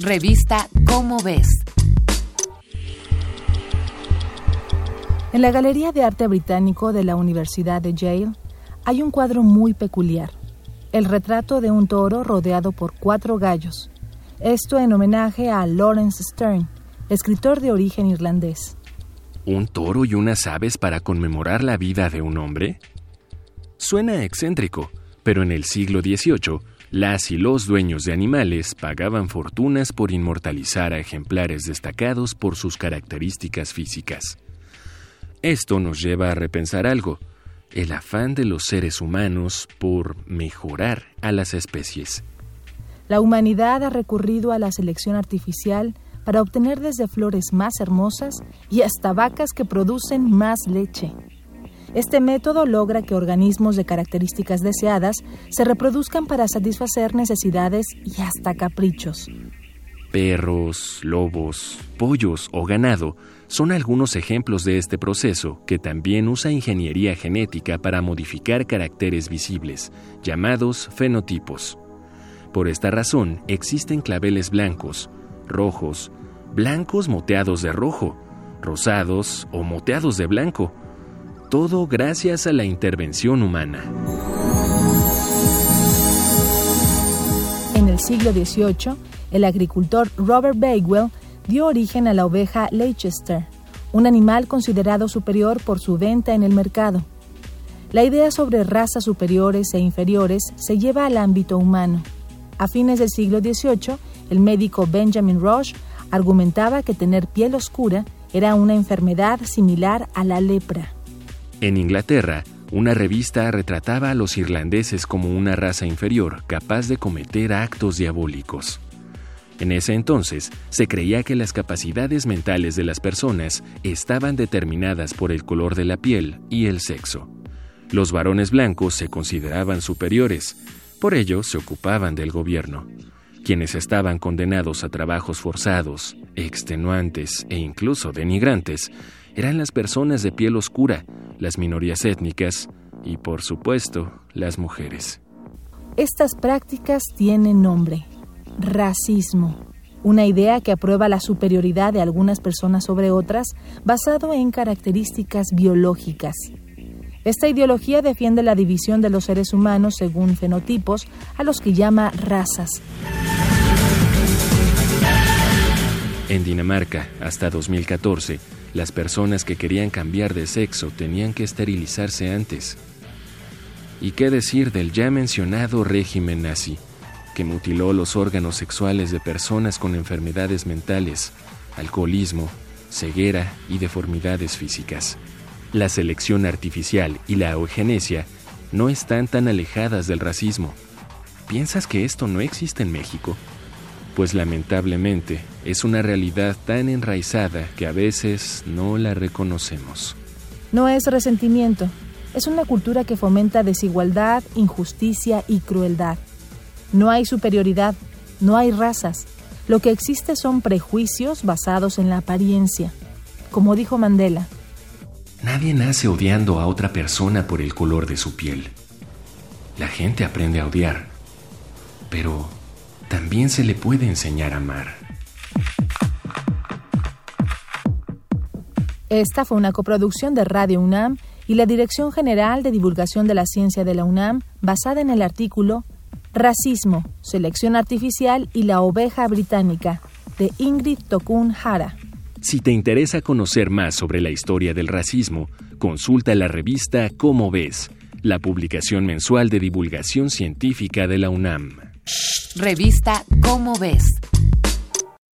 Revista Cómo ves. En la Galería de Arte Británico de la Universidad de Yale hay un cuadro muy peculiar, el retrato de un toro rodeado por cuatro gallos. Esto en homenaje a Lawrence Stern, escritor de origen irlandés. ¿Un toro y unas aves para conmemorar la vida de un hombre? Suena excéntrico, pero en el siglo XVIII, las y los dueños de animales pagaban fortunas por inmortalizar a ejemplares destacados por sus características físicas. Esto nos lleva a repensar algo, el afán de los seres humanos por mejorar a las especies. La humanidad ha recurrido a la selección artificial para obtener desde flores más hermosas y hasta vacas que producen más leche. Este método logra que organismos de características deseadas se reproduzcan para satisfacer necesidades y hasta caprichos. Perros, lobos, pollos o ganado son algunos ejemplos de este proceso que también usa ingeniería genética para modificar caracteres visibles, llamados fenotipos. Por esta razón existen claveles blancos, rojos, blancos moteados de rojo, rosados o moteados de blanco, todo gracias a la intervención humana. En el siglo XVIII, el agricultor Robert Bakewell dio origen a la oveja Leicester, un animal considerado superior por su venta en el mercado. La idea sobre razas superiores e inferiores se lleva al ámbito humano. A fines del siglo XVIII, el médico Benjamin Rush argumentaba que tener piel oscura era una enfermedad similar a la lepra. En Inglaterra, una revista retrataba a los irlandeses como una raza inferior capaz de cometer actos diabólicos. En ese entonces se creía que las capacidades mentales de las personas estaban determinadas por el color de la piel y el sexo. Los varones blancos se consideraban superiores, por ello se ocupaban del gobierno. Quienes estaban condenados a trabajos forzados, extenuantes e incluso denigrantes eran las personas de piel oscura, las minorías étnicas y, por supuesto, las mujeres. Estas prácticas tienen nombre, racismo, una idea que aprueba la superioridad de algunas personas sobre otras basado en características biológicas. Esta ideología defiende la división de los seres humanos según fenotipos, a los que llama razas. En Dinamarca, hasta 2014, las personas que querían cambiar de sexo tenían que esterilizarse antes. ¿Y qué decir del ya mencionado régimen nazi? que mutiló los órganos sexuales de personas con enfermedades mentales, alcoholismo, ceguera y deformidades físicas. La selección artificial y la eugenesia no están tan alejadas del racismo. ¿Piensas que esto no existe en México? Pues lamentablemente es una realidad tan enraizada que a veces no la reconocemos. No es resentimiento, es una cultura que fomenta desigualdad, injusticia y crueldad. No hay superioridad, no hay razas. Lo que existe son prejuicios basados en la apariencia. Como dijo Mandela, Nadie nace odiando a otra persona por el color de su piel. La gente aprende a odiar, pero también se le puede enseñar a amar. Esta fue una coproducción de Radio UNAM y la Dirección General de Divulgación de la Ciencia de la UNAM, basada en el artículo Racismo, Selección Artificial y la Oveja Británica, de Ingrid Tokun Hara. Si te interesa conocer más sobre la historia del racismo, consulta la revista Cómo ves, la publicación mensual de divulgación científica de la UNAM. Revista Cómo ves.